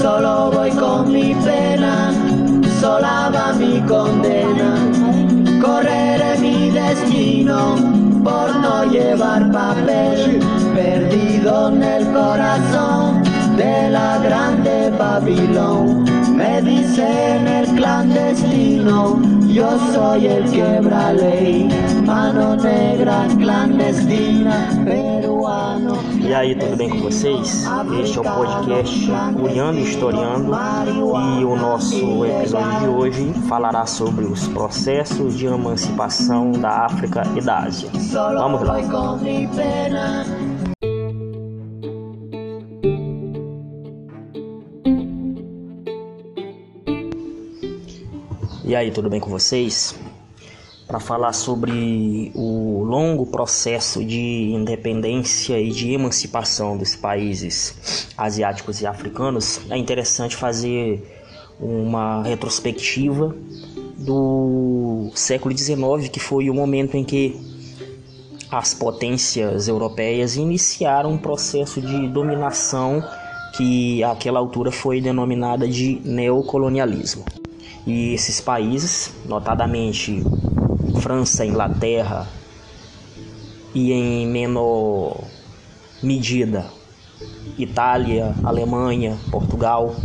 Solo voy con mi pena, sola va mi condena. Correré mi destino por no llevar papel, perdido en el corazón de la grande Babilón. Me dicen el clandestino, yo soy el quebra ley, mano negra clandestina, peruano. E aí, tudo bem com vocês? Este é o podcast Curiando e Historiando e o nosso episódio de hoje falará sobre os processos de emancipação da África e da Ásia. Vamos lá. Aí, tudo bem com vocês? Para falar sobre o longo processo de independência e de emancipação dos países asiáticos e africanos, é interessante fazer uma retrospectiva do século XIX, que foi o momento em que as potências europeias iniciaram um processo de dominação que àquela altura foi denominada de neocolonialismo. E esses países, notadamente França, Inglaterra e em menor medida Itália, Alemanha, Portugal,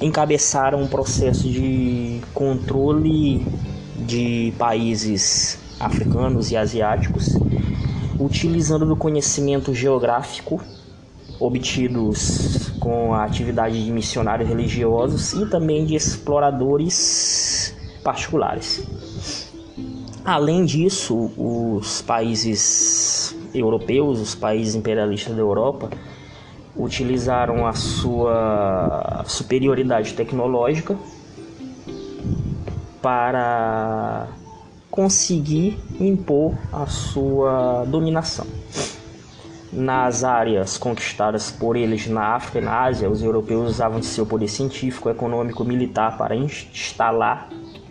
encabeçaram um processo de controle de países africanos e asiáticos, utilizando do conhecimento geográfico obtidos com a atividade de missionários religiosos e também de exploradores particulares. Além disso, os países europeus, os países imperialistas da Europa, utilizaram a sua superioridade tecnológica para conseguir impor a sua dominação. Nas áreas conquistadas por eles na África e na Ásia, os europeus usavam de seu poder científico, econômico, militar para instalar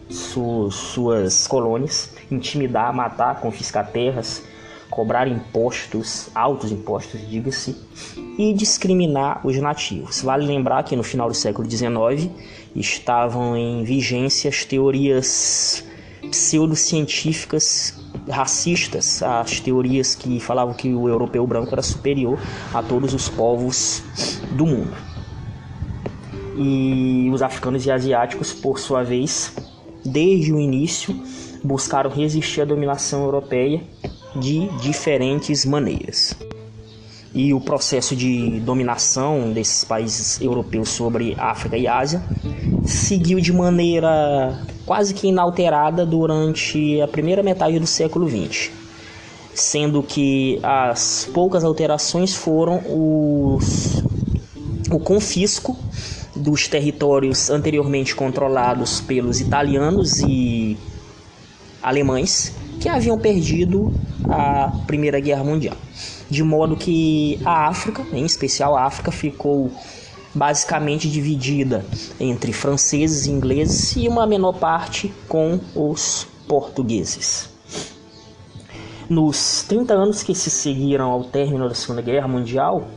su suas colônias, intimidar, matar, confiscar terras, cobrar impostos, altos impostos, diga-se, e discriminar os nativos. Vale lembrar que no final do século XIX estavam em vigência as teorias pseudocientíficas racistas, as teorias que falavam que o europeu branco era superior a todos os povos do mundo. E os africanos e asiáticos, por sua vez, desde o início, buscaram resistir à dominação europeia de diferentes maneiras. E o processo de dominação desses países europeus sobre África e Ásia seguiu de maneira quase que inalterada durante a primeira metade do século XX, sendo que as poucas alterações foram os, o confisco dos territórios anteriormente controlados pelos italianos e alemães que haviam perdido a Primeira Guerra Mundial. De modo que a África, em especial a África, ficou basicamente dividida entre franceses e ingleses e uma menor parte com os portugueses. Nos 30 anos que se seguiram ao término da Segunda Guerra Mundial,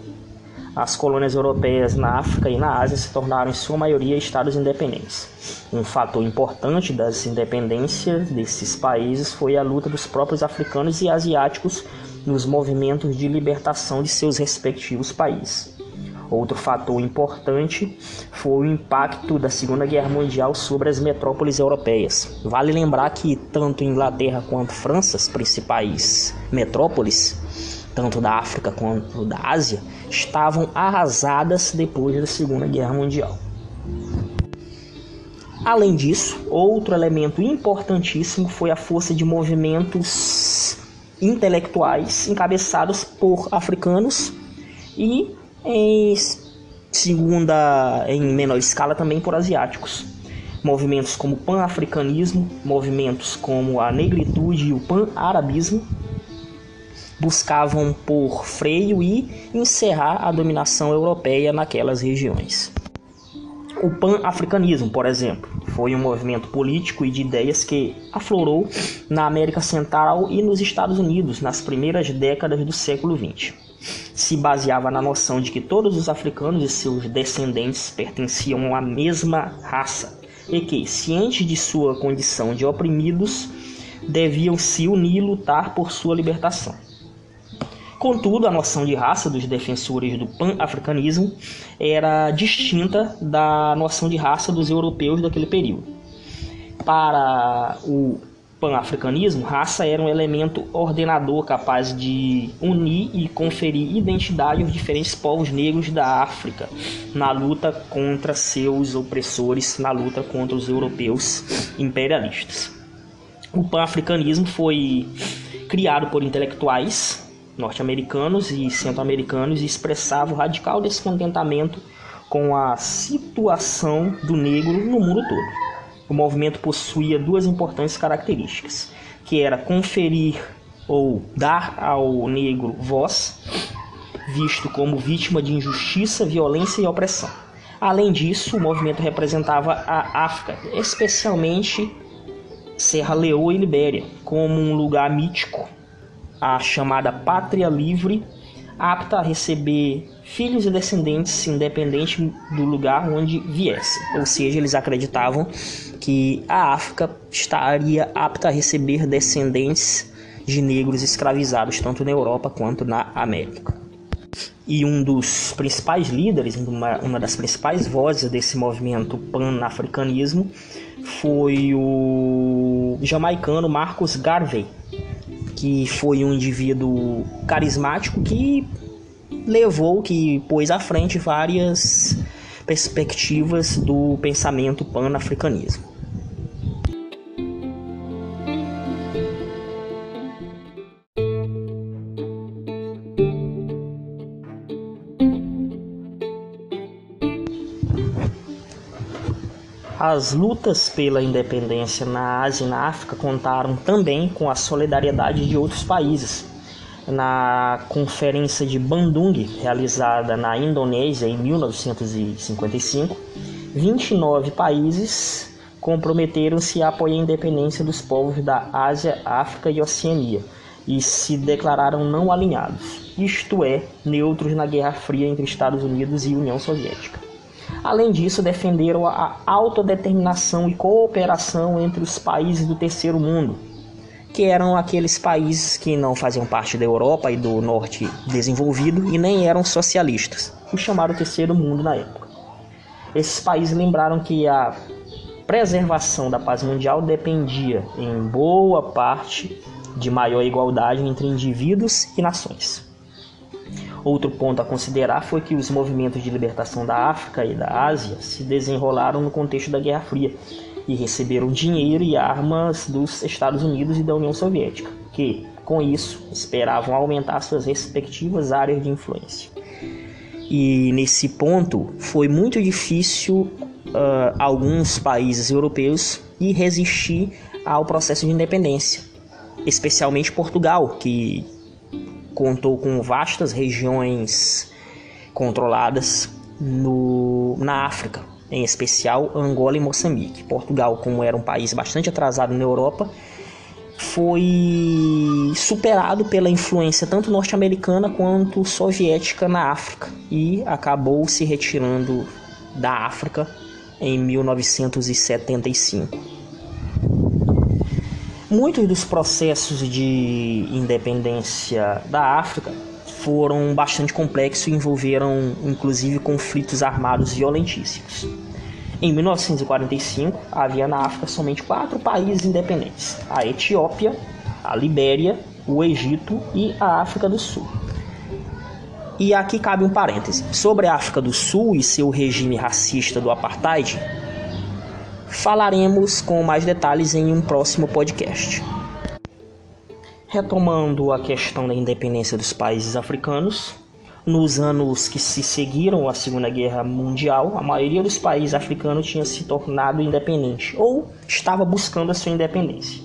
as colônias europeias na África e na Ásia se tornaram, em sua maioria, estados independentes. Um fator importante das independências desses países foi a luta dos próprios africanos e asiáticos nos movimentos de libertação de seus respectivos países. Outro fator importante foi o impacto da Segunda Guerra Mundial sobre as metrópoles europeias. Vale lembrar que tanto Inglaterra quanto França, as principais metrópoles, tanto da África quanto da Ásia, estavam arrasadas depois da Segunda Guerra Mundial. Além disso, outro elemento importantíssimo foi a força de movimentos intelectuais encabeçados por africanos e em segunda em menor escala também por asiáticos. Movimentos como o pan-africanismo, movimentos como a negritude e o pan-arabismo buscavam por freio e encerrar a dominação europeia naquelas regiões. O pan-africanismo, por exemplo, foi um movimento político e de ideias que aflorou na América Central e nos Estados Unidos nas primeiras décadas do século XX. Se baseava na noção de que todos os africanos e seus descendentes pertenciam à mesma raça e que, cientes de sua condição de oprimidos, deviam se unir e lutar por sua libertação. Contudo, a noção de raça dos defensores do pan-africanismo era distinta da noção de raça dos europeus daquele período. Para o pan-africanismo, raça era um elemento ordenador capaz de unir e conferir identidade aos diferentes povos negros da África na luta contra seus opressores, na luta contra os europeus imperialistas. O pan-africanismo foi criado por intelectuais norte-americanos e centro-americanos expressavam o radical descontentamento com a situação do negro no mundo todo. O movimento possuía duas importantes características, que era conferir ou dar ao negro voz, visto como vítima de injustiça, violência e opressão. Além disso, o movimento representava a África, especialmente Serra Leoa e Libéria, como um lugar mítico a chamada pátria livre, apta a receber filhos e descendentes independente do lugar onde viesse. Ou seja, eles acreditavam que a África estaria apta a receber descendentes de negros escravizados tanto na Europa quanto na América. E um dos principais líderes, uma, uma das principais vozes desse movimento pan-africanismo foi o jamaicano Marcus Garvey, que foi um indivíduo carismático que levou, que pôs à frente várias perspectivas do pensamento pan-africanismo. As lutas pela independência na Ásia e na África contaram também com a solidariedade de outros países. Na Conferência de Bandung, realizada na Indonésia em 1955, 29 países comprometeram-se a apoiar a independência dos povos da Ásia, África e Oceania e se declararam não alinhados, isto é, neutros na Guerra Fria entre Estados Unidos e União Soviética. Além disso, defenderam a autodeterminação e cooperação entre os países do terceiro mundo, que eram aqueles países que não faziam parte da Europa e do norte desenvolvido e nem eram socialistas, o chamado terceiro mundo na época. Esses países lembraram que a preservação da paz mundial dependia, em boa parte, de maior igualdade entre indivíduos e nações. Outro ponto a considerar foi que os movimentos de libertação da África e da Ásia se desenrolaram no contexto da Guerra Fria e receberam dinheiro e armas dos Estados Unidos e da União Soviética, que, com isso, esperavam aumentar suas respectivas áreas de influência. E nesse ponto foi muito difícil uh, alguns países europeus ir resistir ao processo de independência, especialmente Portugal, que contou com vastas regiões controladas no, na África, em especial Angola e Moçambique. Portugal, como era um país bastante atrasado na Europa, foi superado pela influência tanto norte-americana quanto soviética na África e acabou se retirando da África em 1975. Muitos dos processos de independência da África foram bastante complexos e envolveram inclusive conflitos armados violentíssimos. Em 1945, havia na África somente quatro países independentes: a Etiópia, a Libéria, o Egito e a África do Sul. E aqui cabe um parêntese. Sobre a África do Sul e seu regime racista do apartheid, falaremos com mais detalhes em um próximo podcast. Retomando a questão da independência dos países africanos, nos anos que se seguiram à Segunda Guerra Mundial, a maioria dos países africanos tinha se tornado independente ou estava buscando a sua independência.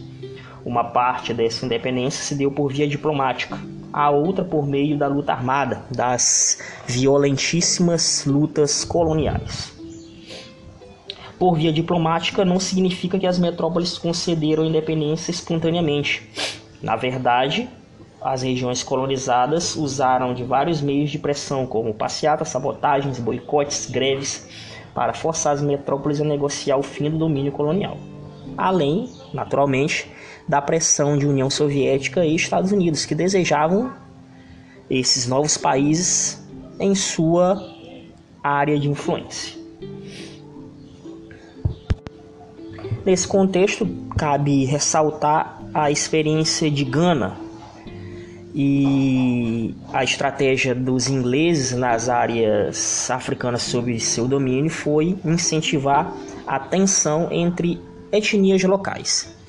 Uma parte dessa independência se deu por via diplomática, a outra por meio da luta armada, das violentíssimas lutas coloniais. Por via diplomática não significa que as metrópoles concederam independência espontaneamente. Na verdade, as regiões colonizadas usaram de vários meios de pressão, como passeatas, sabotagens, boicotes, greves, para forçar as metrópoles a negociar o fim do domínio colonial. Além, naturalmente, da pressão de União Soviética e Estados Unidos, que desejavam esses novos países em sua área de influência. Nesse contexto, cabe ressaltar a experiência de Gana e a estratégia dos ingleses nas áreas africanas sob seu domínio foi incentivar a tensão entre etnias locais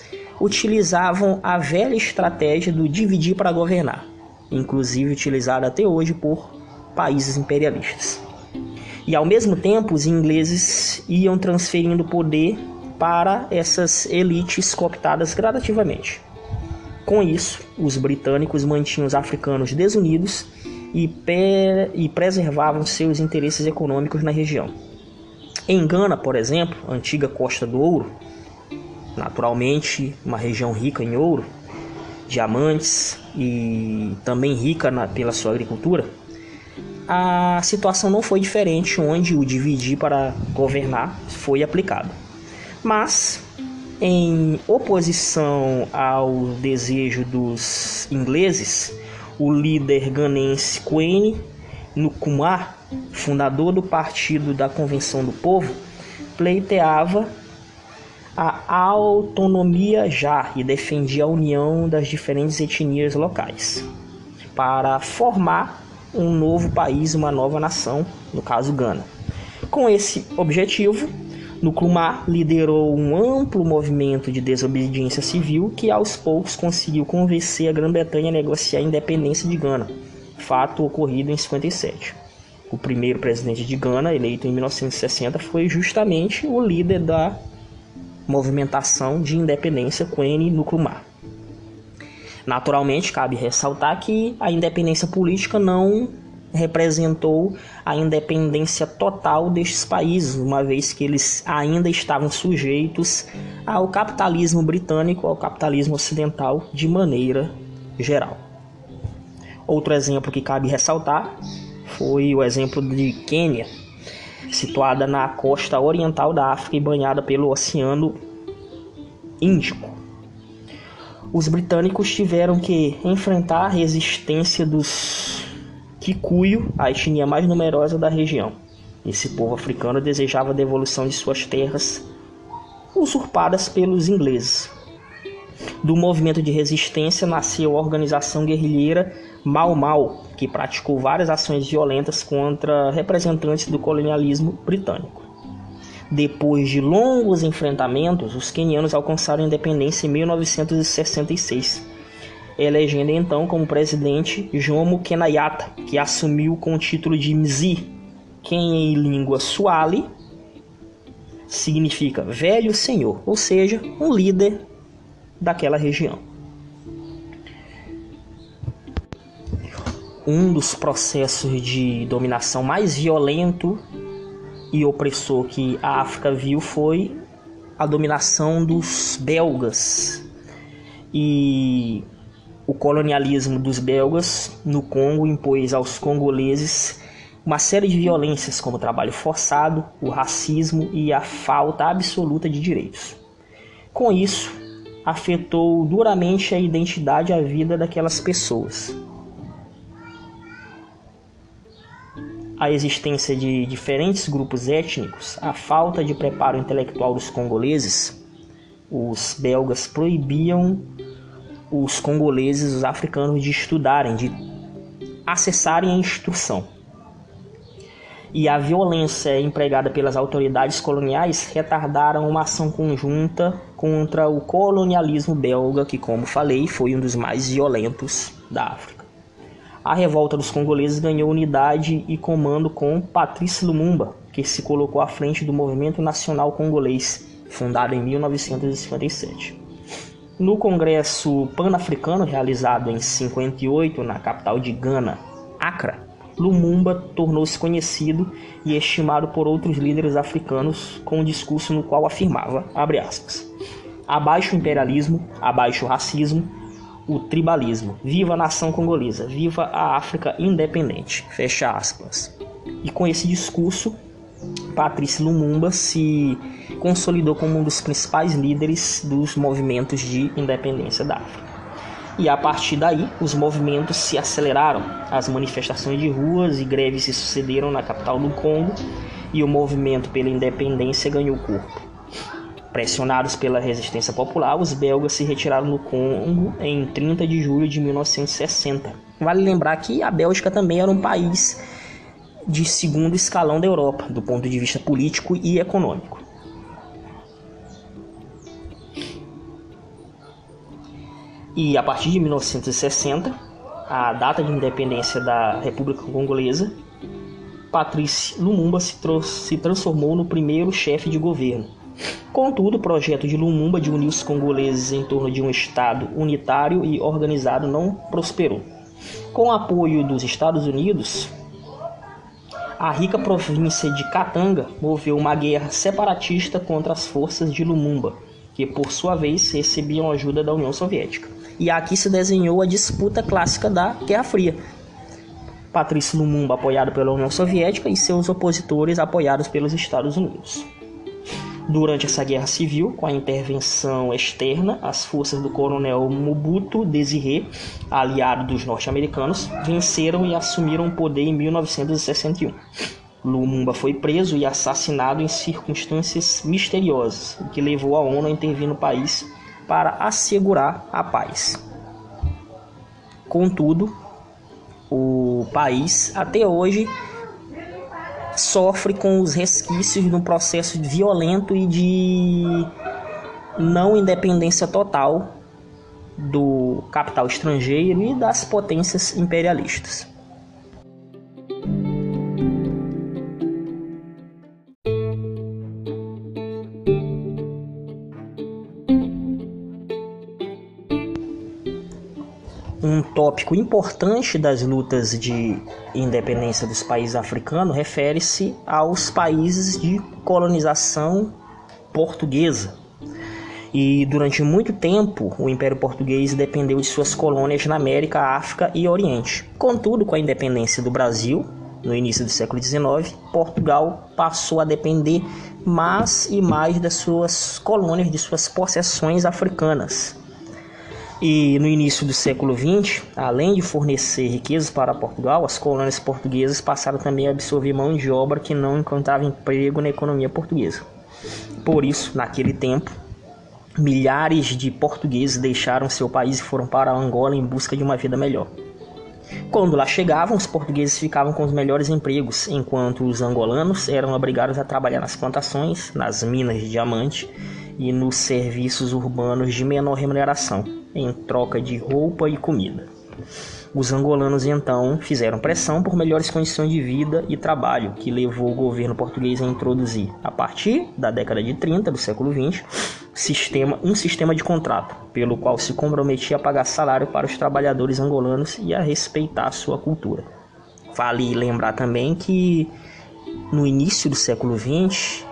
utilizavam a velha estratégia do dividir para governar, inclusive utilizada até hoje por países imperialistas. E ao mesmo tempo, os ingleses iam transferindo poder para essas elites cooptadas gradativamente. Com isso, os britânicos mantinham os africanos desunidos e, e preservavam seus interesses econômicos na região. Em Gana, por exemplo, antiga Costa do Ouro, naturalmente uma região rica em ouro, diamantes e também rica na, pela sua agricultura, a situação não foi diferente onde o dividir para governar foi aplicado. Mas, em oposição ao desejo dos ingleses, o líder ganense Queen Nkrumah, fundador do Partido da Convenção do Povo, pleiteava a autonomia já e defendia a união das diferentes etnias locais para formar um novo país, uma nova nação, no caso Gana. Com esse objetivo, Nkrumah liderou um amplo movimento de desobediência civil que aos poucos conseguiu convencer a Grã-Bretanha a negociar a independência de Gana, fato ocorrido em 57. O primeiro presidente de Gana, eleito em 1960, foi justamente o líder da movimentação de independência Quene Nkrumah. Naturalmente, cabe ressaltar que a independência política não representou a independência total destes países, uma vez que eles ainda estavam sujeitos ao capitalismo britânico, ao capitalismo ocidental de maneira geral. Outro exemplo que cabe ressaltar foi o exemplo de Quênia, situada na costa oriental da África e banhada pelo Oceano Índico. Os britânicos tiveram que enfrentar a resistência dos Kikuyu, a etnia mais numerosa da região. Esse povo africano desejava a devolução de suas terras usurpadas pelos ingleses. Do movimento de resistência nasceu a organização guerrilheira Mau Mau, que praticou várias ações violentas contra representantes do colonialismo britânico. Depois de longos enfrentamentos, os quenianos alcançaram a independência em 1966, elegendo então como presidente Jomo Kenyatta, que assumiu com o título de Mzi, que em língua suali significa velho senhor, ou seja, um líder daquela região. Um dos processos de dominação mais violento e opressor que a África viu foi a dominação dos belgas e o colonialismo dos belgas no Congo impôs aos congoleses uma série de violências como o trabalho forçado, o racismo e a falta absoluta de direitos. Com isso, afetou duramente a identidade e a vida daquelas pessoas. A existência de diferentes grupos étnicos, a falta de preparo intelectual dos congoleses, os belgas proibiam os congoleses, os africanos, de estudarem, de acessarem a instrução. E a violência empregada pelas autoridades coloniais retardaram uma ação conjunta contra o colonialismo belga, que, como falei, foi um dos mais violentos da África. A revolta dos congoleses ganhou unidade e comando com Patrice Lumumba, que se colocou à frente do Movimento Nacional Congolês, fundado em 1957. No Congresso Pan-Africano, realizado em 58 na capital de Gana, Accra, Lumumba tornou-se conhecido e estimado por outros líderes africanos com um discurso no qual afirmava, aspas, abaixo o imperialismo, abaixo o racismo, o tribalismo. Viva a nação congolesa, viva a África independente. Fecha aspas. E com esse discurso, Patrice Lumumba se consolidou como um dos principais líderes dos movimentos de independência da África. E a partir daí, os movimentos se aceleraram. As manifestações de ruas e greves se sucederam na capital do Congo e o movimento pela independência ganhou corpo. Pressionados pela resistência popular, os belgas se retiraram do Congo em 30 de julho de 1960. Vale lembrar que a Bélgica também era um país de segundo escalão da Europa, do ponto de vista político e econômico. E a partir de 1960, a data de independência da República Congolesa, Patrice Lumumba se, se transformou no primeiro chefe de governo Contudo, o projeto de Lumumba de unir os congoleses em torno de um Estado unitário e organizado não prosperou. Com o apoio dos Estados Unidos, a rica província de Katanga moveu uma guerra separatista contra as forças de Lumumba, que por sua vez recebiam ajuda da União Soviética. E aqui se desenhou a disputa clássica da Guerra Fria. Patrício Lumumba apoiado pela União Soviética e seus opositores apoiados pelos Estados Unidos. Durante essa guerra civil, com a intervenção externa, as forças do coronel Mobutu Desiré, aliado dos norte-americanos, venceram e assumiram o poder em 1961. Lumumba foi preso e assassinado em circunstâncias misteriosas, o que levou a ONU a intervir no país para assegurar a paz. Contudo, o país até hoje sofre com os resquícios de um processo violento e de não independência total do capital estrangeiro e das potências imperialistas. Tópico importante das lutas de independência dos países africanos refere-se aos países de colonização portuguesa. E durante muito tempo, o Império Português dependeu de suas colônias na América, África e Oriente. Contudo, com a independência do Brasil, no início do século XIX, Portugal passou a depender mais e mais das suas colônias, de suas possessões africanas. E no início do século XX, além de fornecer riquezas para Portugal, as colônias portuguesas passaram também a absorver mão de obra que não encontrava emprego na economia portuguesa. Por isso, naquele tempo, milhares de portugueses deixaram seu país e foram para Angola em busca de uma vida melhor. Quando lá chegavam, os portugueses ficavam com os melhores empregos, enquanto os angolanos eram obrigados a trabalhar nas plantações, nas minas de diamante e nos serviços urbanos de menor remuneração, em troca de roupa e comida. Os angolanos então fizeram pressão por melhores condições de vida e trabalho, que levou o governo português a introduzir, a partir da década de 30 do século 20, sistema, um sistema de contrato, pelo qual se comprometia a pagar salário para os trabalhadores angolanos e a respeitar sua cultura. Vale lembrar também que no início do século 20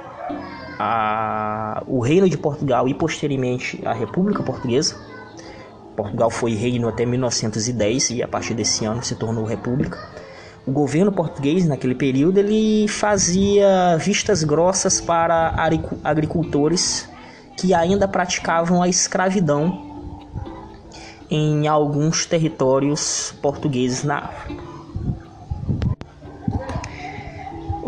a, o Reino de Portugal e posteriormente a República Portuguesa. Portugal foi reino até 1910 e a partir desse ano se tornou república. O governo português naquele período ele fazia vistas grossas para agricultores que ainda praticavam a escravidão em alguns territórios portugueses na África.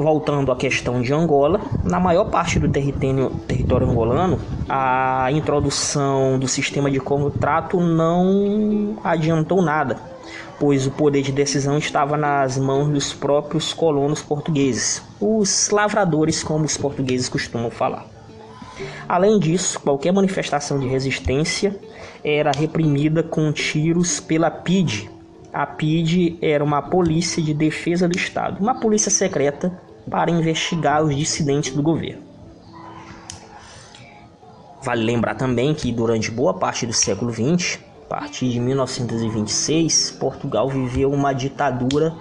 Voltando à questão de Angola, na maior parte do território, território angolano, a introdução do sistema de contrato não adiantou nada, pois o poder de decisão estava nas mãos dos próprios colonos portugueses, os lavradores, como os portugueses costumam falar. Além disso, qualquer manifestação de resistência era reprimida com tiros pela PIDE. A PIDE era uma polícia de defesa do Estado, uma polícia secreta para investigar os dissidentes do governo. Vale lembrar também que durante boa parte do século XX, a partir de 1926, Portugal viveu uma ditadura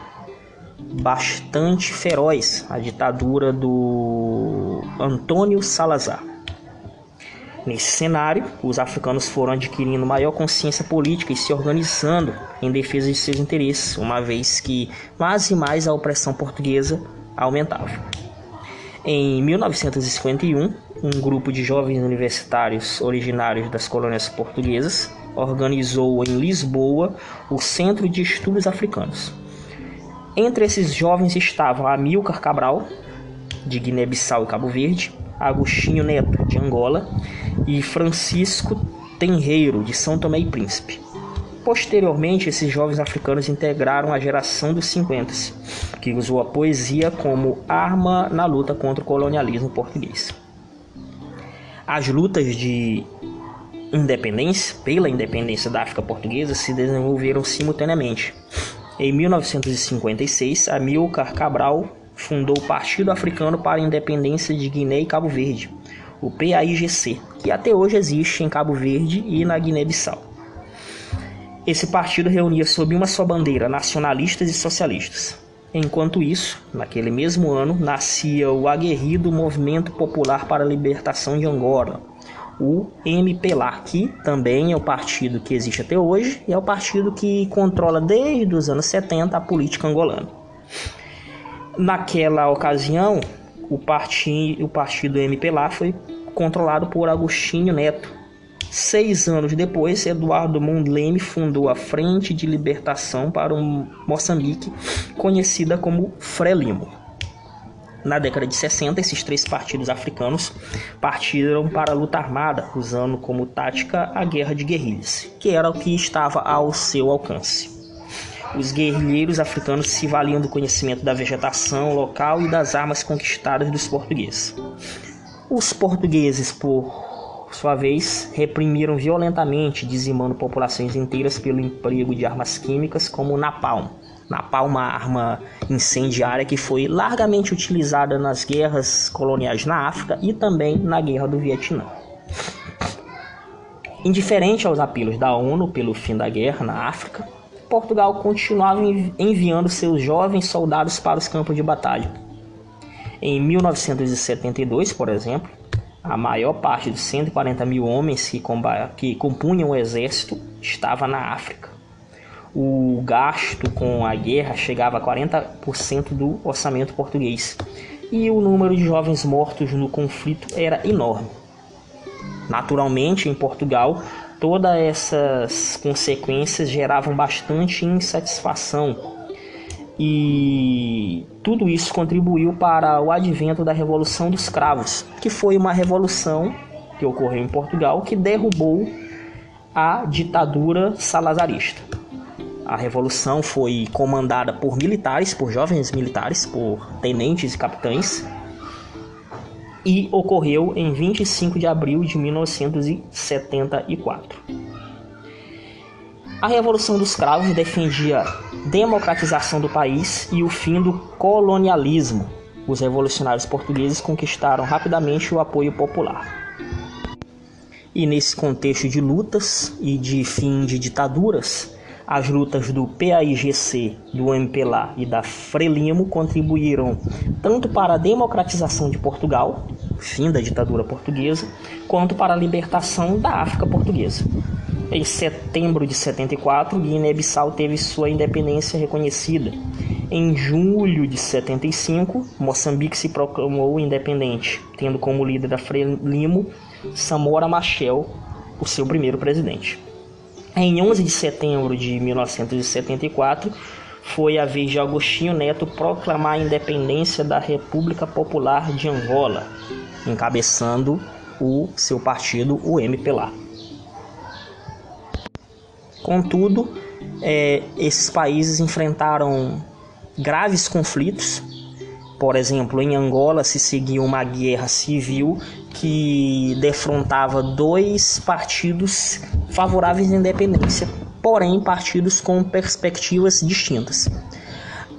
bastante feroz, a ditadura do Antônio Salazar. Nesse cenário, os africanos foram adquirindo maior consciência política e se organizando em defesa de seus interesses, uma vez que mais e mais a opressão portuguesa aumentava. Em 1951, um grupo de jovens universitários originários das colônias portuguesas organizou em Lisboa o Centro de Estudos Africanos. Entre esses jovens estavam Amilcar Cabral, de Guiné-Bissau e Cabo Verde, Agostinho Neto, de Angola, e Francisco Tenreiro, de São Tomé e Príncipe. Posteriormente, esses jovens africanos integraram a geração dos 50, que usou a poesia como arma na luta contra o colonialismo português. As lutas de independência, pela independência da África Portuguesa, se desenvolveram simultaneamente. Em 1956, Amilcar Cabral fundou o Partido Africano para a Independência de Guiné e Cabo Verde, o PAIGC, que até hoje existe em Cabo Verde e na Guiné-Bissau. Esse partido reunia sob uma só bandeira nacionalistas e socialistas. Enquanto isso, naquele mesmo ano, nascia o aguerrido Movimento Popular para a Libertação de Angola, o MPLA, que também é o partido que existe até hoje e é o partido que controla desde os anos 70 a política angolana. Naquela ocasião, o, partido, o partido MPLA foi controlado por Agostinho Neto. Seis anos depois, Eduardo Mondlane fundou a Frente de Libertação para o Moçambique, conhecida como Frelimo. Na década de 60, esses três partidos africanos partiram para a luta armada, usando como tática a guerra de guerrilhas, que era o que estava ao seu alcance. Os guerrilheiros africanos se valiam do conhecimento da vegetação local e das armas conquistadas dos portugueses. Os portugueses, por sua vez, reprimiram violentamente, dizimando populações inteiras pelo emprego de armas químicas como napalm. Napalm, uma arma incendiária que foi largamente utilizada nas guerras coloniais na África e também na Guerra do Vietnã. Indiferente aos apelos da ONU pelo fim da guerra na África, Portugal continuava enviando seus jovens soldados para os campos de batalha. Em 1972, por exemplo, a maior parte dos 140 mil homens que, que compunham o exército estava na África. O gasto com a guerra chegava a 40% do orçamento português e o número de jovens mortos no conflito era enorme. Naturalmente, em Portugal, todas essas consequências geravam bastante insatisfação e tudo isso contribuiu para o advento da Revolução dos Cravos, que foi uma revolução que ocorreu em Portugal que derrubou a ditadura salazarista. A revolução foi comandada por militares, por jovens militares, por tenentes e capitães, e ocorreu em 25 de abril de 1974. A Revolução dos Cravos defendia democratização do país e o fim do colonialismo. Os revolucionários portugueses conquistaram rapidamente o apoio popular. E nesse contexto de lutas e de fim de ditaduras, as lutas do PAIGC, do MPLA e da Frelimo contribuíram tanto para a democratização de Portugal, fim da ditadura portuguesa, quanto para a libertação da África portuguesa. Em setembro de 74, Guiné-Bissau teve sua independência reconhecida. Em julho de 75, Moçambique se proclamou independente, tendo como líder da Frelimo Samora Machel, o seu primeiro presidente. Em 11 de setembro de 1974, foi a vez de Agostinho Neto proclamar a independência da República Popular de Angola, encabeçando o seu partido, o MPLA. Contudo, é, esses países enfrentaram graves conflitos. Por exemplo, em Angola se seguia uma guerra civil que defrontava dois partidos favoráveis à independência, porém partidos com perspectivas distintas.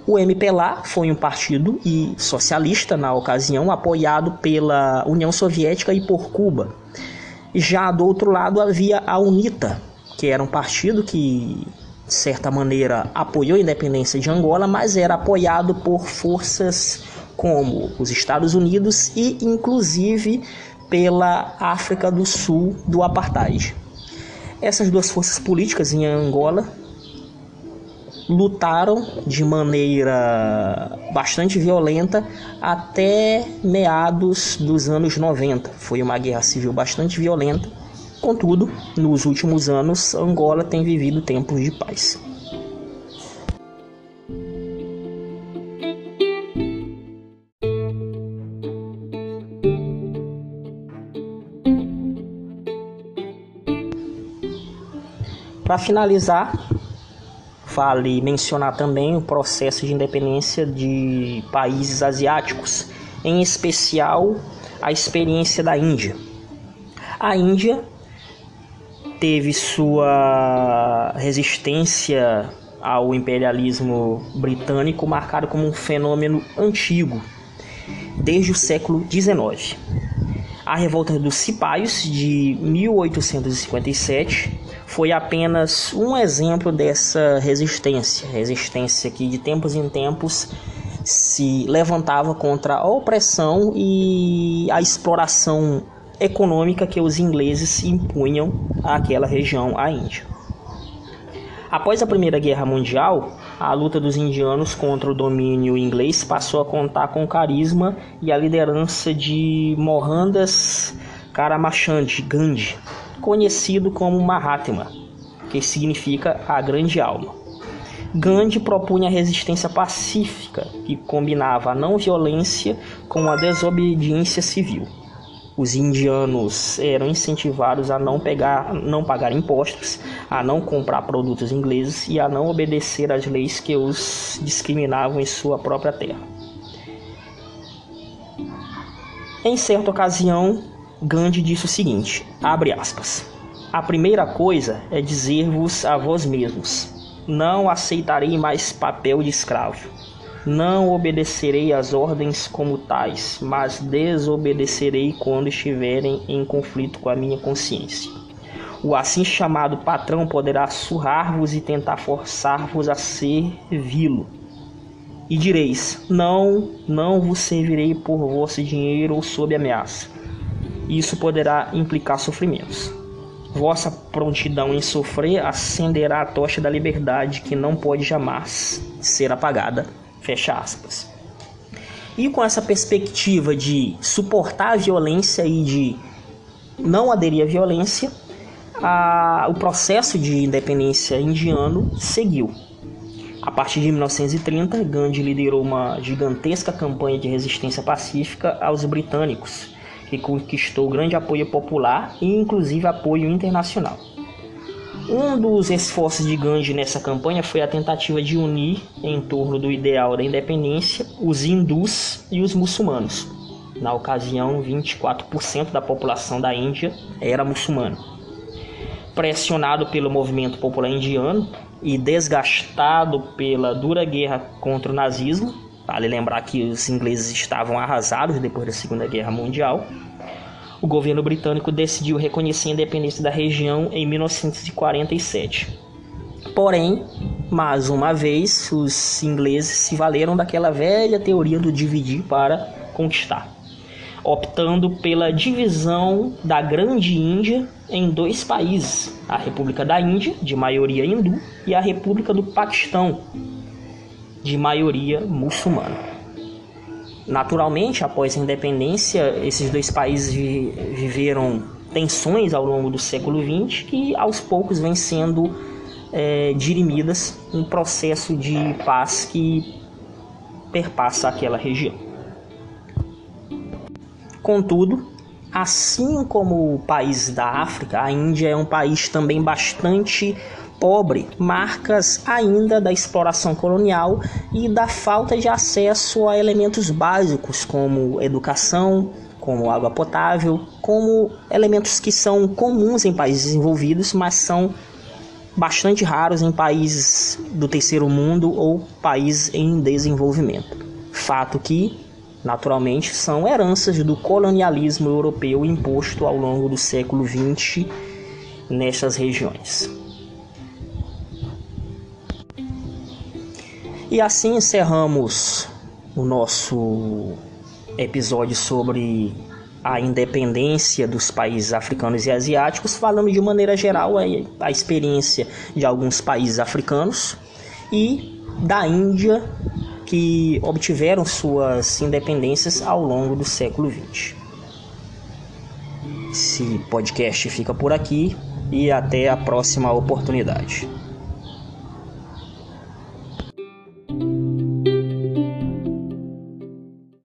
O MPLA foi um partido e socialista na ocasião, apoiado pela União Soviética e por Cuba. Já do outro lado havia a UNITA, que era um partido que de certa maneira apoiou a independência de Angola, mas era apoiado por forças como os Estados Unidos e inclusive pela África do Sul do apartheid. Essas duas forças políticas em Angola lutaram de maneira bastante violenta até meados dos anos 90. Foi uma guerra civil bastante violenta. Contudo, nos últimos anos, Angola tem vivido tempos de paz. Para finalizar, Vale mencionar também o processo de independência de países asiáticos, em especial a experiência da Índia. A Índia teve sua resistência ao imperialismo britânico marcado como um fenômeno antigo, desde o século XIX. A revolta dos Cipaios de 1857 foi apenas um exemplo dessa resistência, resistência que de tempos em tempos se levantava contra a opressão e a exploração econômica que os ingleses impunham àquela região, à Índia. Após a Primeira Guerra Mundial, a luta dos indianos contra o domínio inglês passou a contar com o carisma e a liderança de Mohandas Karamchand Gandhi, conhecido como Mahatma, que significa a grande alma. Gandhi propunha a resistência pacífica, que combinava a não violência com a desobediência civil. Os indianos eram incentivados a não, pegar, não pagar impostos, a não comprar produtos ingleses e a não obedecer às leis que os discriminavam em sua própria terra. Em certa ocasião, Gandhi disse o seguinte: abre aspas. A primeira coisa é dizer-vos a vós mesmos: não aceitarei mais papel de escravo. Não obedecerei às ordens como tais, mas desobedecerei quando estiverem em conflito com a minha consciência. O assim chamado patrão poderá surrar-vos e tentar forçar-vos a servi-lo. E direis: Não, não vos servirei por vosso dinheiro ou sob ameaça isso poderá implicar sofrimentos. Vossa prontidão em sofrer acenderá a tocha da liberdade que não pode jamais ser apagada. Fecha aspas. E com essa perspectiva de suportar a violência e de não aderir à violência, a, o processo de independência indiano seguiu. A partir de 1930, Gandhi liderou uma gigantesca campanha de resistência pacífica aos britânicos, que conquistou grande apoio popular e inclusive apoio internacional. Um dos esforços de Gandhi nessa campanha foi a tentativa de unir em torno do ideal da independência os hindus e os muçulmanos. Na ocasião, 24% da população da Índia era muçulmana. Pressionado pelo movimento popular indiano e desgastado pela dura guerra contra o nazismo, Vale lembrar que os ingleses estavam arrasados depois da Segunda Guerra Mundial. O governo britânico decidiu reconhecer a independência da região em 1947. Porém, mais uma vez, os ingleses se valeram daquela velha teoria do dividir para conquistar, optando pela divisão da Grande Índia em dois países: a República da Índia, de maioria hindu, e a República do Paquistão, de maioria muçulmana. Naturalmente, após a independência, esses dois países viveram tensões ao longo do século XX que aos poucos vêm sendo é, dirimidas um processo de paz que perpassa aquela região. Contudo, assim como o país da África, a Índia é um país também bastante pobre, marcas ainda da exploração colonial e da falta de acesso a elementos básicos como educação, como água potável, como elementos que são comuns em países desenvolvidos, mas são bastante raros em países do terceiro mundo ou países em desenvolvimento. Fato que, naturalmente, são heranças do colonialismo europeu imposto ao longo do século XX nestas regiões. E assim encerramos o nosso episódio sobre a independência dos países africanos e asiáticos, falando de maneira geral a, experiência de alguns países africanos e da Índia que obtiveram suas independências ao longo do século XX. Esse podcast fica por aqui e até a próxima oportunidade.